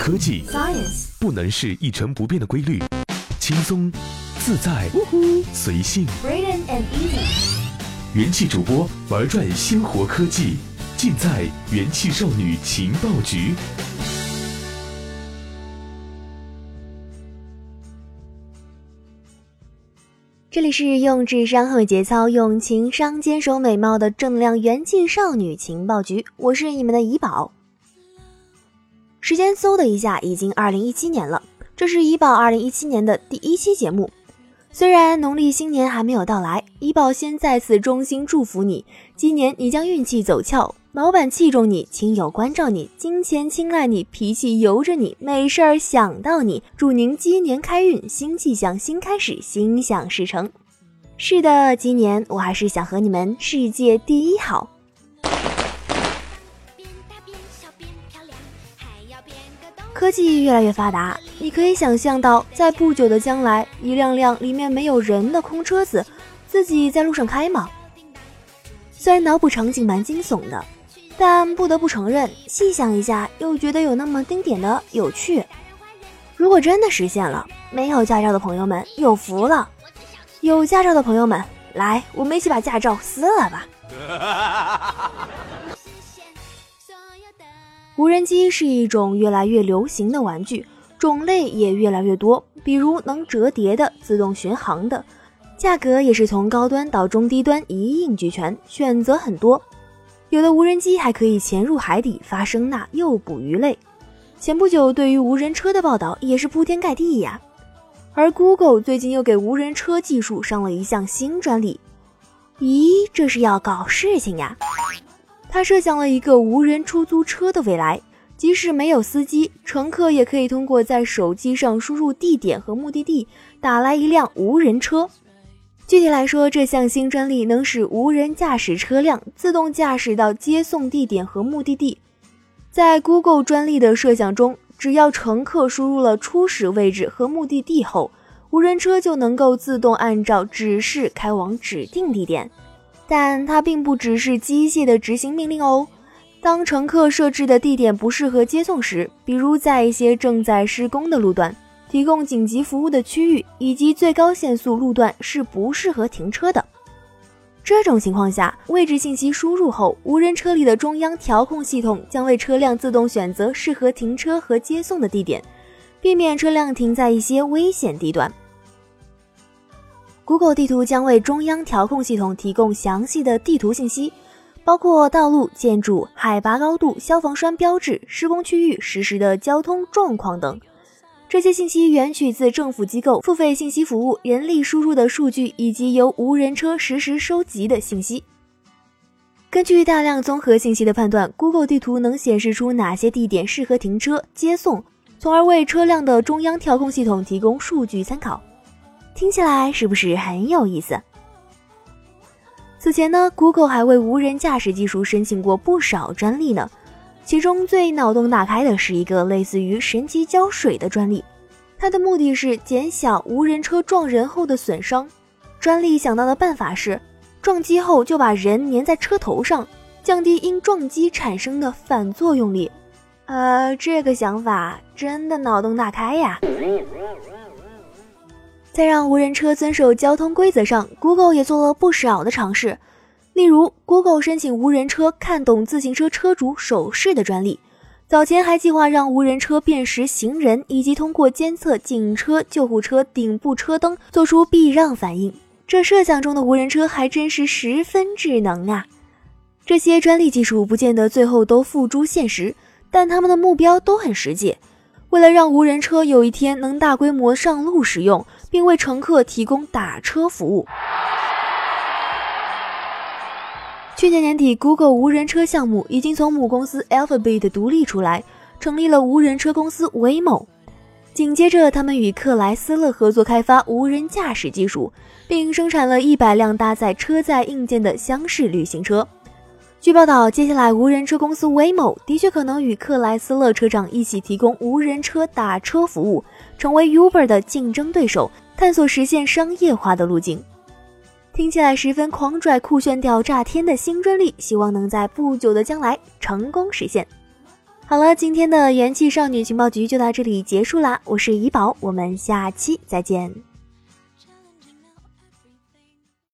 科技 Science 不能是一成不变的规律，轻松、自在、随性。And Easy 元气主播玩转鲜活科技，尽在元气少女情报局。这里是用智商和节操，用情商坚守美貌的正能量元气少女情报局，我是你们的怡宝。时间嗖的一下，已经二零一七年了，这是怡宝二零一七年的第一期节目。虽然农历新年还没有到来，怡宝先再次衷心祝福你，今年你将运气走俏，老板器重你，亲友关照你，金钱青睐你，脾气由着你，没事儿想到你，祝您鸡年开运，新气象，新开始，心想事成。是的，今年我还是想和你们世界第一好。科技越来越发达，你可以想象到，在不久的将来，一辆辆里面没有人的空车子，自己在路上开吗？虽然脑补场景蛮惊悚的，但不得不承认，细想一下，又觉得有那么丁点的有趣。如果真的实现了，没有驾照的朋友们有福了；有驾照的朋友们，来，我们一起把驾照撕了吧！无人机是一种越来越流行的玩具，种类也越来越多，比如能折叠的、自动巡航的，价格也是从高端到中低端一应俱全，选择很多。有的无人机还可以潜入海底发声呐，诱捕鱼类。前不久对于无人车的报道也是铺天盖地呀。而 Google 最近又给无人车技术上了一项新专利，咦，这是要搞事情呀？他设想了一个无人出租车的未来，即使没有司机，乘客也可以通过在手机上输入地点和目的地，打来一辆无人车。具体来说，这项新专利能使无人驾驶车辆自动驾驶到接送地点和目的地。在 Google 专利的设想中，只要乘客输入了初始位置和目的地后，无人车就能够自动按照指示开往指定地点。但它并不只是机械的执行命令哦。当乘客设置的地点不适合接送时，比如在一些正在施工的路段、提供紧急服务的区域以及最高限速路段是不适合停车的。这种情况下，位置信息输入后，无人车里的中央调控系统将为车辆自动选择适合停车和接送的地点，避免车辆停在一些危险地段。Google 地图将为中央调控系统提供详细的地图信息，包括道路、建筑、海拔高度、消防栓标志、施工区域实时的交通状况等。这些信息原取自政府机构付费信息服务人力输入的数据，以及由无人车实时收集的信息。根据大量综合信息的判断，Google 地图能显示出哪些地点适合停车、接送，从而为车辆的中央调控系统提供数据参考。听起来是不是很有意思？此前呢，Google 还为无人驾驶技术申请过不少专利呢。其中最脑洞大开的是一个类似于神奇胶水的专利，它的目的是减小无人车撞人后的损伤。专利想到的办法是，撞击后就把人粘在车头上，降低因撞击产生的反作用力。呃，这个想法真的脑洞大开呀！在让无人车遵守交通规则上，Google 也做了不少的尝试。例如，Google 申请无人车看懂自行车车主手势的专利，早前还计划让无人车辨识行人，以及通过监测警车、救护车顶部车灯做出避让反应。这设想中的无人车还真是十分智能啊！这些专利技术不见得最后都付诸现实，但他们的目标都很实际。为了让无人车有一天能大规模上路使用，并为乘客提供打车服务。去年年底，Google 无人车项目已经从母公司 Alphabet 独立出来，成立了无人车公司 Waymo。紧接着，他们与克莱斯勒合作开发无人驾驶技术，并生产了一百辆搭载车载硬件的厢式旅行车。据报道，接下来无人车公司 Waymo 的确可能与克莱斯勒车长一起提供无人车打车服务，成为 Uber 的竞争对手，探索实现商业化的路径。听起来十分狂拽、酷炫掉炸天的新专利，希望能在不久的将来成功实现。好了，今天的元气少女情报局就到这里结束啦，我是怡宝，我们下期再见。